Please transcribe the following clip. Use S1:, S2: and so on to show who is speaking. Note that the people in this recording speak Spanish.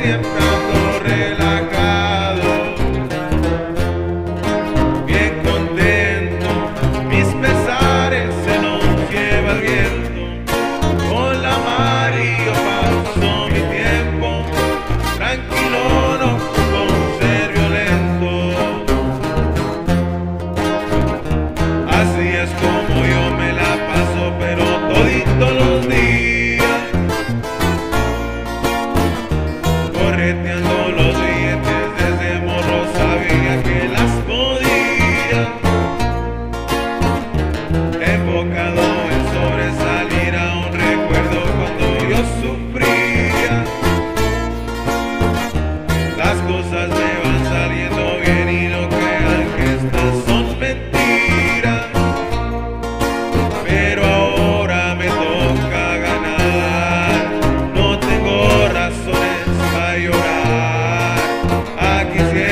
S1: Yeah. Aquí